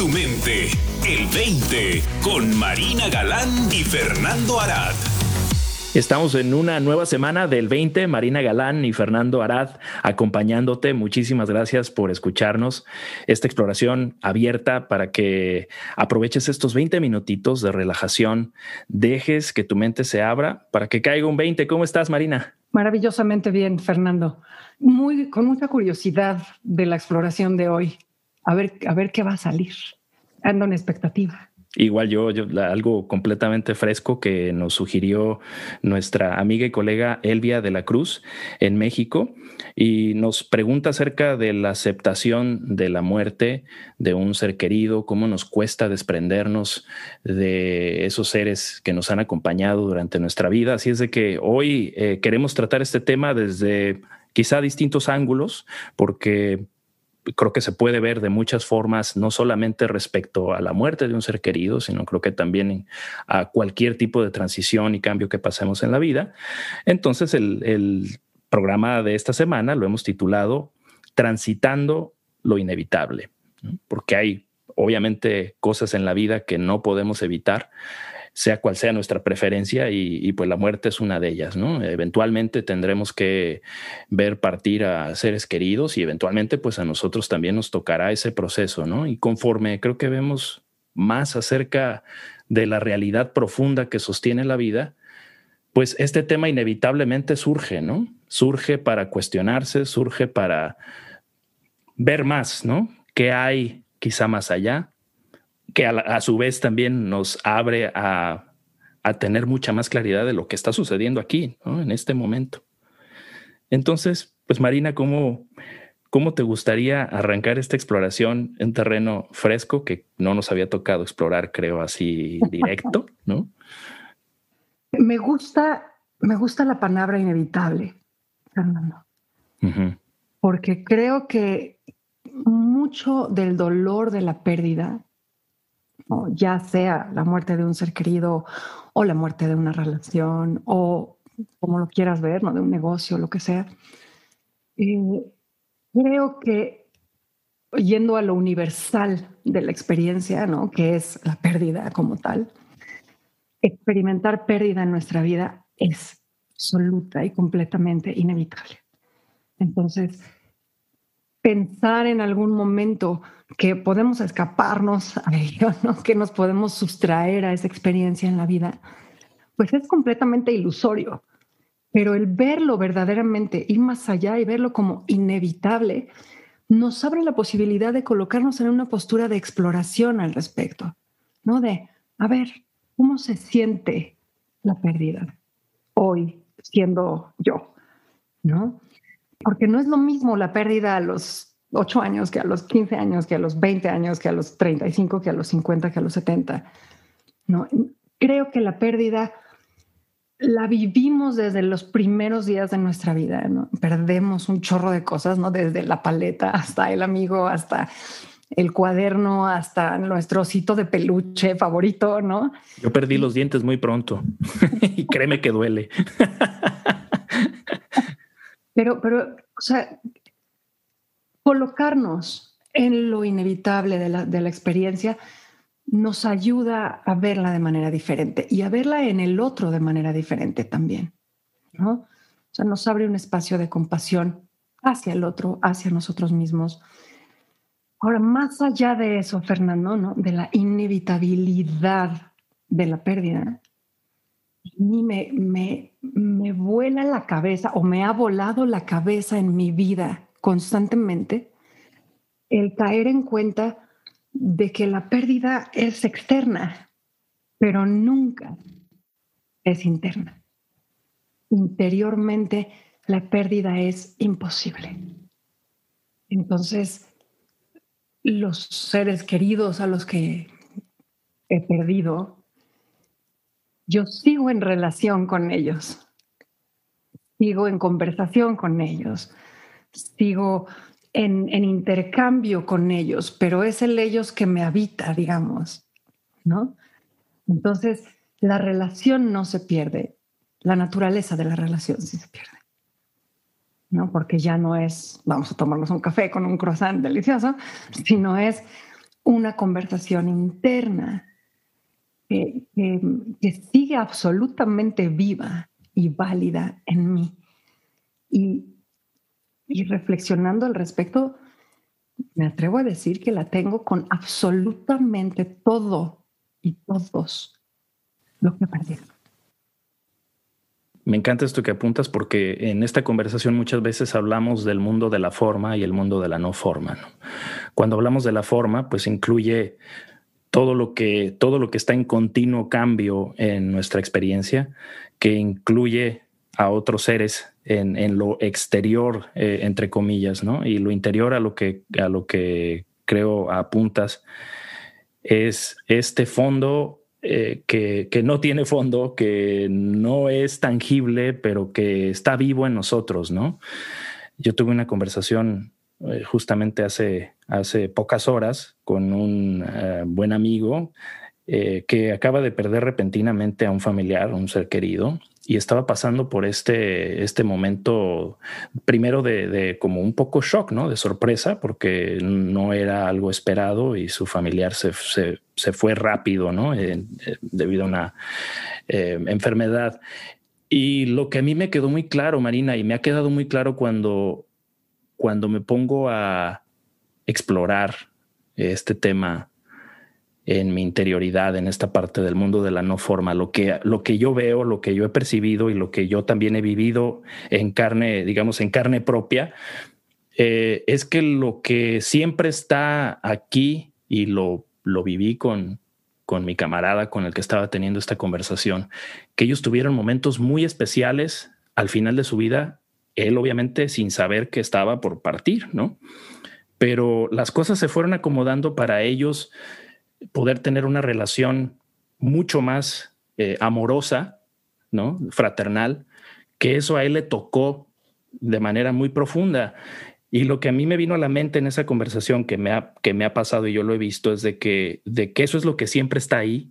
tu mente. El 20 con Marina Galán y Fernando Arad. Estamos en una nueva semana del 20, Marina Galán y Fernando Arad acompañándote. Muchísimas gracias por escucharnos. Esta exploración abierta para que aproveches estos 20 minutitos de relajación, dejes que tu mente se abra para que caiga un 20. ¿Cómo estás, Marina? Maravillosamente bien, Fernando. Muy, con mucha curiosidad de la exploración de hoy. A ver, a ver qué va a salir. Ando en expectativa. Igual yo, yo, algo completamente fresco que nos sugirió nuestra amiga y colega Elvia de la Cruz en México y nos pregunta acerca de la aceptación de la muerte de un ser querido, cómo nos cuesta desprendernos de esos seres que nos han acompañado durante nuestra vida. Así es de que hoy eh, queremos tratar este tema desde quizá distintos ángulos, porque creo que se puede ver de muchas formas, no solamente respecto a la muerte de un ser querido, sino creo que también a cualquier tipo de transición y cambio que pasemos en la vida. Entonces, el, programa de esta semana lo hemos titulado Transitando lo inevitable, porque hay obviamente cosas en la vida que no podemos evitar sea cual sea nuestra preferencia y, pues la muerte es una de ellas, ¿no? Eventualmente tendremos que ver partir a seres queridos y eventualmente pues a nosotros también nos tocará ese proceso, ¿no? Y conforme creo que vemos más acerca de la realidad profunda que sostiene la vida, pues este tema inevitablemente surge, ¿no? Surge para cuestionarse, surge para ver más, ¿no? ¿Qué hay quizá más allá? Que a, su vez también nos abre a, tener mucha más claridad de lo que está sucediendo aquí, en este momento. Entonces, pues Marina, ¿cómo, ¿cómo te gustaría arrancar esta exploración en terreno fresco que no nos había tocado explorar, creo, así directo, ¿no? Me gusta, me gusta la palabra inevitable, Fernando. Porque creo que mucho del dolor de la pérdida ya sea la muerte de un ser querido o la muerte de una relación o como lo quieras ver, ¿no? de un negocio, lo que sea. Eh, creo que yendo a lo universal de la experiencia, ¿no? que es la pérdida como tal, experimentar pérdida en nuestra vida es absoluta y completamente inevitable. Entonces, pensar en algún momento que podemos escaparnos a ello, ¿no? que nos podemos sustraer a esa experiencia en la vida, pues es completamente ilusorio. Pero el verlo verdaderamente, ir más allá y verlo como inevitable, nos abre la posibilidad de colocarnos en una postura de exploración al respecto, ¿no? De, a ver, ¿cómo se siente la pérdida hoy siendo yo? ¿No? Porque no es lo mismo la pérdida a los 8 años, que a los 15 años, que a los 20 años, que a los 35, que a los 50, que a los 70. No, creo que la pérdida la vivimos desde los primeros días de nuestra vida, ¿no? Perdemos un chorro de cosas, ¿no? Desde la paleta hasta el amigo, hasta el cuaderno, hasta nuestro osito de peluche favorito, ¿no? Yo perdí los dientes muy pronto y créeme que duele. pero, pero, o sea, colocarnos en lo inevitable de la, experiencia nos ayuda a verla de manera diferente y a verla en el otro de manera diferente también, ¿no? O sea, nos abre un espacio de compasión hacia el otro, hacia nosotros mismos. Ahora, más allá de eso, Fernando, ¿no? De la inevitabilidad de la pérdida, me, me, me vuela la cabeza o me ha volado la cabeza en mi vida constantemente el caer en cuenta de que la pérdida es externa, pero nunca es interna. Interiormente la pérdida es imposible. Entonces, los seres queridos a los que he perdido, yo sigo en relación con ellos, sigo en conversación con ellos, sigo en, intercambio con ellos, pero es el ellos que me habita, digamos, ¿no? Entonces, la relación no se pierde, la naturaleza de la relación sí se pierde, ¿no? Porque ya no es, vamos a tomarnos un café con un croissant delicioso, sino es una conversación interna que, sigue absolutamente viva y válida en mí. Y, y reflexionando al respecto, me atrevo a decir que la tengo con absolutamente todo y todos lo que perdí. Me encanta esto que apuntas porque en esta conversación muchas veces hablamos del mundo de la forma y el mundo de la no forma. Cuando hablamos de la forma, pues incluye todo lo que todo lo que está en continuo cambio en nuestra experiencia, que incluye a otros seres en, lo exterior, eh, entre comillas, ¿no? Y lo interior a lo que a lo que creo apuntas es este fondo eh, que, no tiene fondo, que no es tangible, pero que está vivo en nosotros, ¿no? Yo tuve una conversación eh, justamente hace, hace pocas horas con un eh, buen amigo que acaba de perder repentinamente a un familiar, un ser querido, y estaba pasando por este, este momento primero de, como un poco shock, ¿no? De sorpresa, porque no era algo esperado y su familiar se, se, fue rápido, ¿no? Eh, eh, debido a una eh, enfermedad. Y lo que a mí me quedó muy claro, Marina, y me ha quedado muy claro cuando, cuando me pongo a explorar este tema en mi interioridad, en esta parte del mundo de la no forma, lo que, lo que yo veo, lo que yo he percibido y lo que yo también he vivido en carne, digamos, en carne propia, eh, es que lo que siempre está aquí y lo, lo viví con, con mi camarada con el que estaba teniendo esta conversación, que ellos tuvieron momentos muy especiales al final de su vida, él obviamente sin saber que estaba por partir, ¿no? Pero las cosas se fueron acomodando para ellos poder tener una relación mucho más eh, amorosa, ¿no? Fraternal, que eso a él le tocó de manera muy profunda. Y lo que a mí me vino a la mente en esa conversación que me ha, que me ha pasado y yo lo he visto es de que, de que eso es lo que siempre está ahí,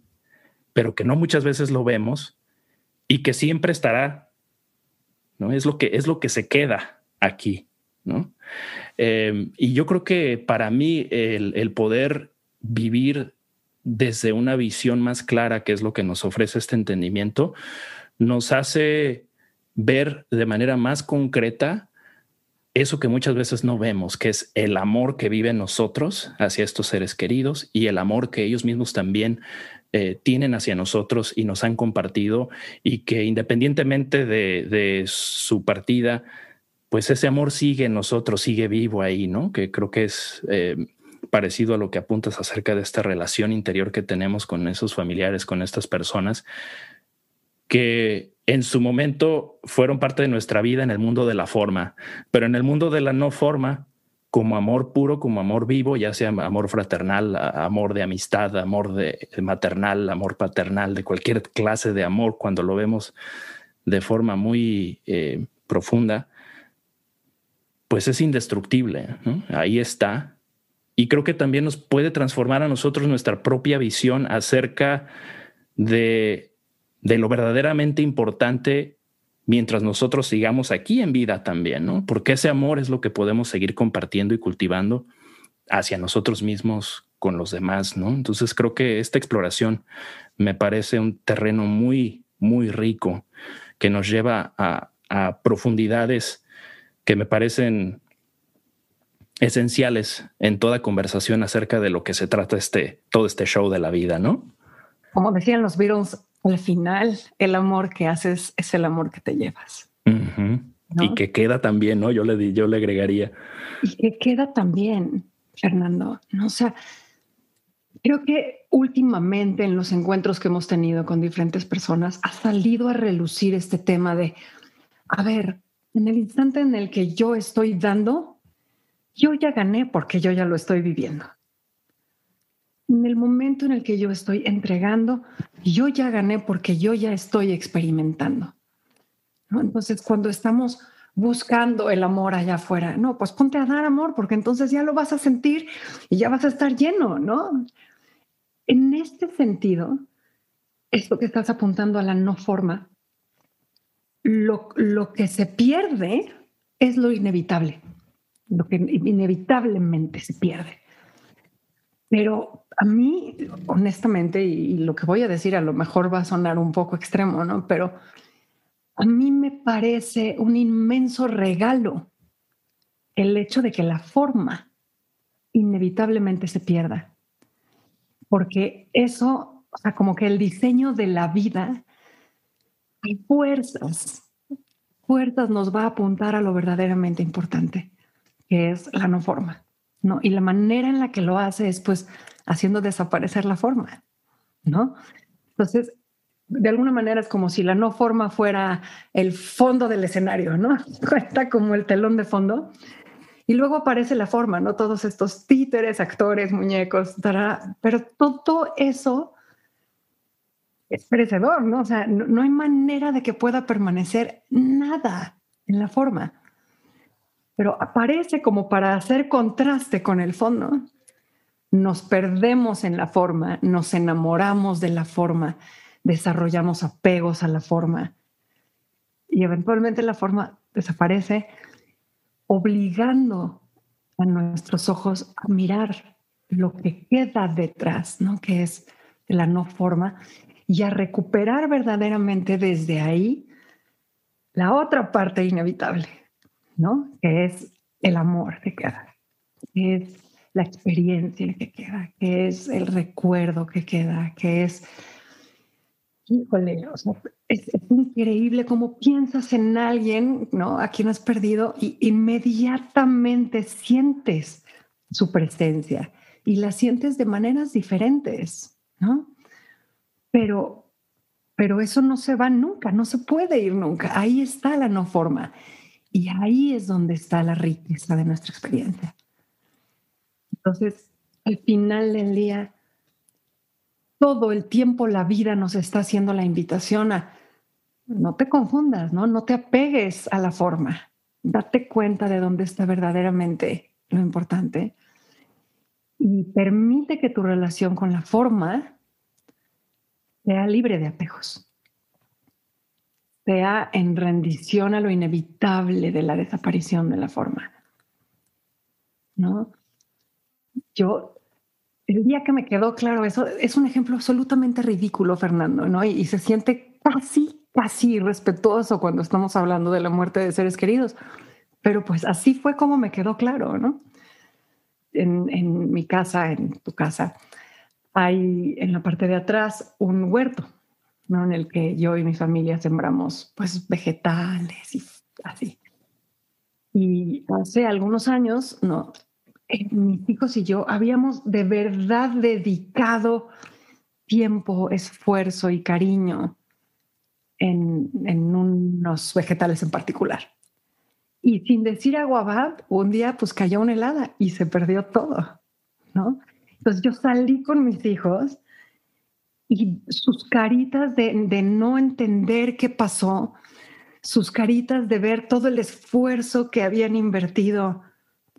pero que no muchas veces lo vemos y que siempre estará, ¿no? Es lo que, es lo que se queda aquí, ¿no? Eh, y yo creo que para mí el, el poder vivir desde una visión más clara, que es lo que nos ofrece este entendimiento, nos hace ver de manera más concreta eso que muchas veces no vemos, que es el amor que vive en nosotros hacia estos seres queridos y el amor que ellos mismos también eh, tienen hacia nosotros y nos han compartido y que independientemente de, su partida, pues ese amor sigue en nosotros, sigue vivo ahí, ¿no? Que creo que es eh, parecido a lo que apuntas acerca de esta relación interior que tenemos con esos familiares, con estas personas, que en su momento fueron parte de nuestra vida en el mundo de la forma, pero en el mundo de la no forma, como amor puro, como amor vivo, ya sea amor fraternal, amor de amistad, amor de maternal, amor paternal, de cualquier clase de amor, cuando lo vemos de forma muy eh, profunda, pues es indestructible. Ahí está y creo que también nos puede transformar a nosotros nuestra propia visión acerca de, de lo verdaderamente importante mientras nosotros sigamos aquí en vida también, ¿no? Porque ese amor es lo que podemos seguir compartiendo y cultivando hacia nosotros mismos con los demás, ¿no? Entonces creo que esta exploración me parece un terreno muy, muy rico que nos lleva a, profundidades que me parecen esenciales en toda conversación acerca de lo que se trata este, todo este show de la vida, ¿no? Como decían los Beatles, al final el amor que haces es el amor que te llevas. Y que queda también, ¿no? Yo le, yo le agregaría. Y que queda también, Fernando. ¿no? O sea, creo que últimamente en los encuentros que hemos tenido con diferentes personas ha salido a relucir este tema de, a ver, en el instante en el que yo estoy dando, yo ya gané porque yo ya lo estoy viviendo. En el momento en el que yo estoy entregando, yo ya gané porque yo ya estoy experimentando. Entonces, cuando estamos buscando el amor allá afuera, no, pues ponte a dar amor porque entonces ya lo vas a sentir y ya vas a estar lleno, ¿no? En este sentido, esto que estás apuntando a la no forma, lo, lo que se pierde es lo inevitable lo que inevitablemente se pierde. Pero a mí, honestamente, y lo que voy a decir a lo mejor va a sonar un poco extremo, ¿no? Pero a mí me parece un inmenso regalo el hecho de que la forma inevitablemente se pierda. Porque eso, o sea, como que el diseño de la vida, hay fuerzas, fuerzas nos va a apuntar a lo verdaderamente importante, que es la no forma. ¿no? Y la manera en la que lo hace es pues haciendo desaparecer la forma, ¿no? Entonces, de alguna manera es como si la no forma fuera el fondo del escenario, ¿no? Cuenta como el telón de fondo. Y luego aparece la forma, ¿no? Todos estos títeres, actores, muñecos, pero todo eso es perecedor, ¿no? O sea, no hay manera de que pueda permanecer nada en la forma pero aparece como para hacer contraste con el fondo. Nos perdemos en la forma, nos enamoramos de la forma, desarrollamos apegos a la forma y eventualmente la forma desaparece, obligando a nuestros ojos a mirar lo que queda detrás, ¿no? que es la no forma, y a recuperar verdaderamente desde ahí la otra parte inevitable, ¿no? Que es el amor que queda, que es la experiencia que queda, que es el recuerdo que queda, que es, híjole, o es, increíble cómo piensas en alguien, ¿no? A quien has perdido y inmediatamente sientes su presencia y la sientes de maneras diferentes, ¿no? Pero, pero eso no se va nunca, no se puede ir nunca. Ahí está la no forma. Y ahí es donde está la riqueza de nuestra experiencia. Entonces, al final del día, todo el tiempo la vida nos está haciendo la invitación a no te confundas, ¿no? No te apegues a la forma. Date cuenta de dónde está verdaderamente lo importante y permite que tu relación con la forma sea libre de apegos sea en rendición a lo inevitable de la desaparición de la forma. ¿No? Yo, el día que me quedó claro eso, es un ejemplo absolutamente ridículo, Fernando, ¿no? Y, se siente casi, casi irrespetuoso cuando estamos hablando de la muerte de seres queridos. Pero pues así fue como me quedó claro, ¿no? En, mi casa, en tu casa, hay en la parte de atrás un huerto en el que yo y mi familia sembramos pues vegetales y así. Y hace algunos años, no, mis hijos y yo habíamos de verdad dedicado tiempo, esfuerzo y cariño en, en unos vegetales en particular. Y sin decir aguabad, un día pues cayó una helada y se perdió todo, ¿no? Entonces yo salí con mis hijos y sus caritas de, no entender qué pasó, sus caritas de ver todo el esfuerzo que habían invertido,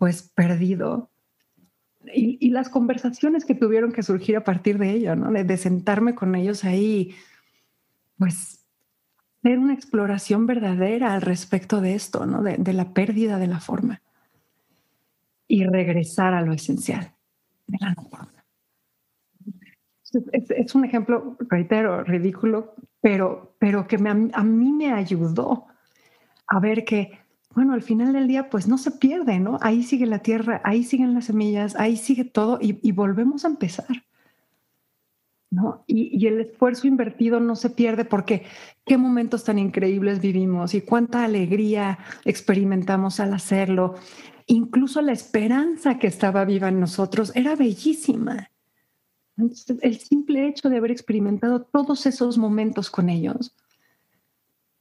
pues perdido. Y, las conversaciones que tuvieron que surgir a partir de ello, ¿no? De, sentarme con ellos ahí, pues ver una exploración verdadera al respecto de esto, ¿no? De, la pérdida de la forma. Y regresar a lo esencial de la no forma. Es, un ejemplo, reitero, ridículo, pero, pero que a mí me ayudó a ver que, bueno, al final del día, pues no se pierde, ¿no? Ahí sigue la tierra, ahí siguen las semillas, ahí sigue todo y, volvemos a empezar. ¿No? Y, y, el esfuerzo invertido no se pierde porque qué momentos tan increíbles vivimos y cuánta alegría experimentamos al hacerlo. Incluso la esperanza que estaba viva en nosotros era bellísima el simple hecho de haber experimentado todos esos momentos con ellos,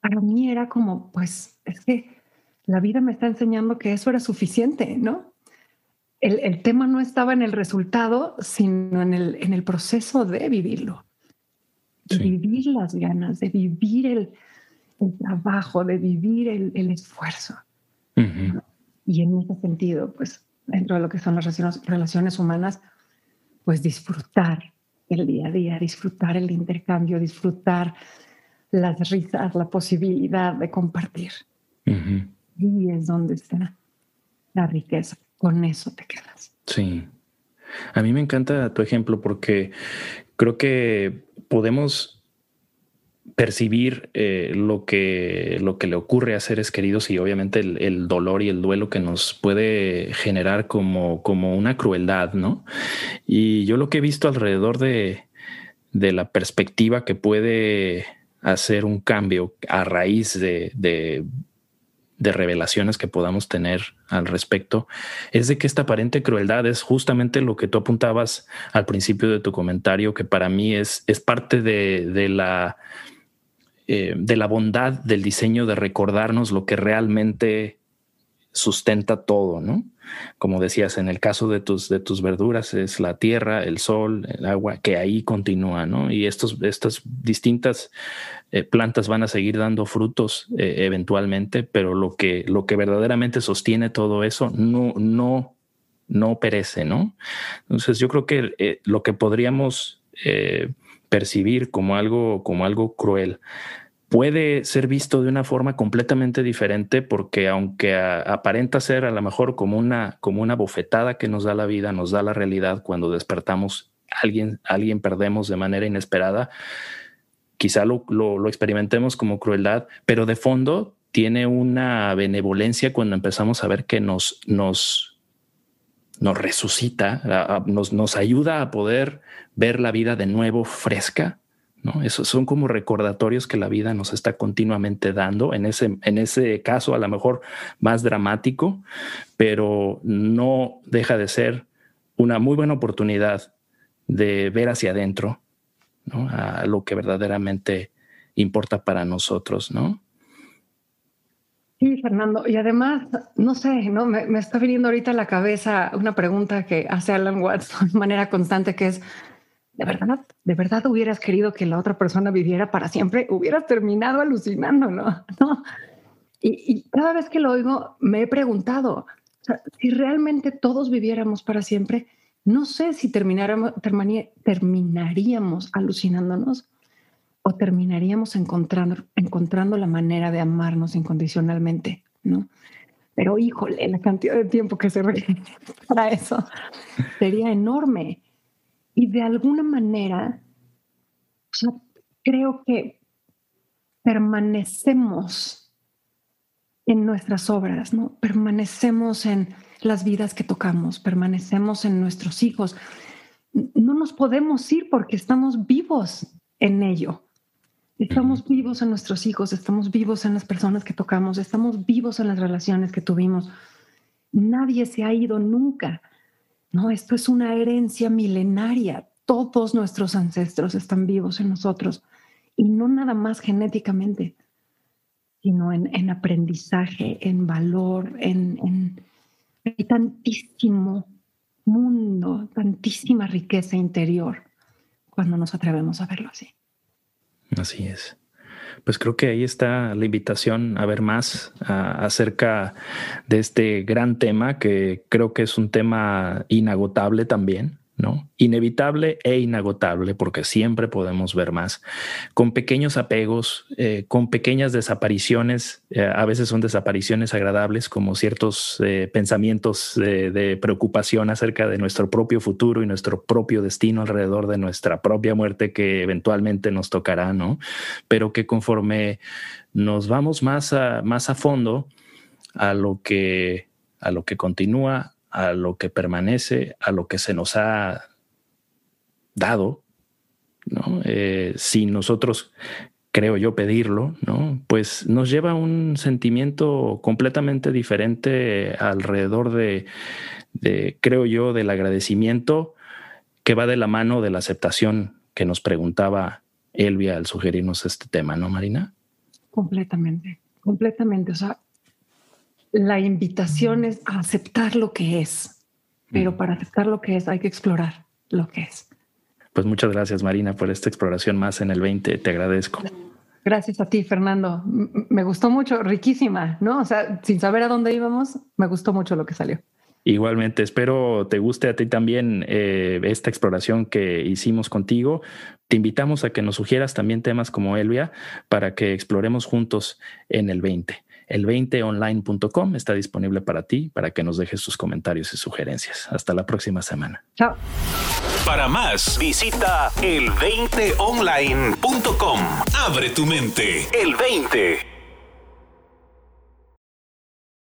para mí era como, pues, es que la vida me está enseñando que eso era suficiente, ¿no? El, tema no estaba en el resultado, sino en el, en el proceso de vivirlo, de vivir las ganas, de vivir el, trabajo, de vivir el, esfuerzo. Y en ese sentido, pues, dentro de lo que son las relaciones humanas, pues disfrutar el día a día, disfrutar el intercambio, disfrutar las risas, la posibilidad de compartir. Y es donde está la riqueza. Con eso te quedas. Sí. A mí me encanta tu ejemplo porque creo que podemos percibir eh, lo, que, lo que le ocurre a seres queridos y obviamente el, dolor y el duelo que nos puede generar como, como una crueldad, ¿no? Y yo lo que he visto alrededor de, de la perspectiva que puede hacer un cambio a raíz de, de, revelaciones que podamos tener al respecto, es de que esta aparente crueldad es justamente lo que tú apuntabas al principio de tu comentario, que para mí es, es parte de, de la eh, de la bondad del diseño de recordarnos lo que realmente sustenta todo, ¿no? Como decías, en el caso de tus, de tus verduras es la tierra, el sol, el agua, que ahí continúa, ¿no? Y estos, estas distintas eh, plantas van a seguir dando frutos eh, eventualmente, pero lo que, lo que verdaderamente sostiene todo eso no, no, no perece, ¿no? Entonces yo creo que lo que podríamos percibir como algo, como algo cruel puede ser visto de una forma completamente diferente porque aunque aparenta ser a lo mejor como una, como una bofetada que nos da la vida, nos da la realidad cuando despertamos, alguien, alguien perdemos de manera inesperada, quizá lo, lo, experimentemos como crueldad, pero de fondo tiene una benevolencia cuando empezamos a ver que nos, nos, nos resucita, nos, nos ayuda a poder ver la vida de nuevo fresca ¿no? Son como recordatorios que la vida nos está continuamente dando. En ese, en ese caso, a lo mejor más dramático, pero no deja de ser una muy buena oportunidad de ver hacia adentro, A lo que verdaderamente importa para nosotros, ¿no? Sí, Fernando. Y además, no sé, ¿no? Me, me, está viniendo ahorita a la cabeza una pregunta que hace Alan Watts de manera constante, que es, ¿de verdad, de verdad hubieras querido que la otra persona viviera para siempre? Hubieras terminado alucinando, ¿no? Y, cada vez que lo oigo, me he preguntado, si realmente todos viviéramos para siempre, no sé si terminaríamos alucinándonos o terminaríamos encontrando, encontrando la manera de amarnos incondicionalmente, ¿no? Pero híjole, la cantidad de tiempo que se requiere para eso sería enorme. Y de alguna manera, creo que permanecemos en nuestras obras, ¿no? Permanecemos en las vidas que tocamos, permanecemos en nuestros hijos. No nos podemos ir porque estamos vivos en ello. Estamos vivos en nuestros hijos, estamos vivos en las personas que tocamos, estamos vivos en las relaciones que tuvimos. Nadie se ha ido nunca. No, esto es una herencia milenaria. Todos nuestros ancestros están vivos en nosotros y no nada más genéticamente, sino en, aprendizaje, en valor, en, en, hay tantísimo mundo, tantísima riqueza interior cuando nos atrevemos a verlo así. Así es pues creo que ahí está la invitación a ver más acerca de este gran tema que creo que es un tema inagotable también. Inevitable e inagotable, porque siempre podemos ver más, con pequeños apegos, eh, con pequeñas desapariciones, eh, a veces son desapariciones agradables, como ciertos eh, pensamientos de preocupación acerca de nuestro propio futuro y nuestro propio destino alrededor de nuestra propia muerte que eventualmente nos tocará, ¿no? Pero que conforme nos vamos más a, más a fondo a lo que, a lo que continúa a lo que permanece, a lo que se nos ha dado, ¿no? Eh, sin nosotros, creo yo, pedirlo, ¿no? Pues nos lleva a un sentimiento completamente diferente alrededor de, de, creo yo, del agradecimiento que va de la mano de la aceptación que nos preguntaba Elvia al sugerirnos este tema, ¿no, Marina? Completamente, completamente. O sea, la invitación es a aceptar lo que es, pero para aceptar lo que es hay que explorar lo que es. Pues muchas gracias Marina por esta exploración más en el 20, te agradezco. Gracias a ti, Fernando. Me gustó mucho, riquísima, ¿no? O sea, sin saber a dónde íbamos, me gustó mucho lo que salió. Igualmente, espero te guste a ti también eh, esta exploración que hicimos contigo. Te invitamos a que nos sugieras también temas como Elvia para que exploremos juntos en el 20. el20online.com está disponible para ti, para que nos dejes tus comentarios y sugerencias. Hasta la próxima semana. Chao. Para más, visita el20online.com. Abre tu mente. El 20.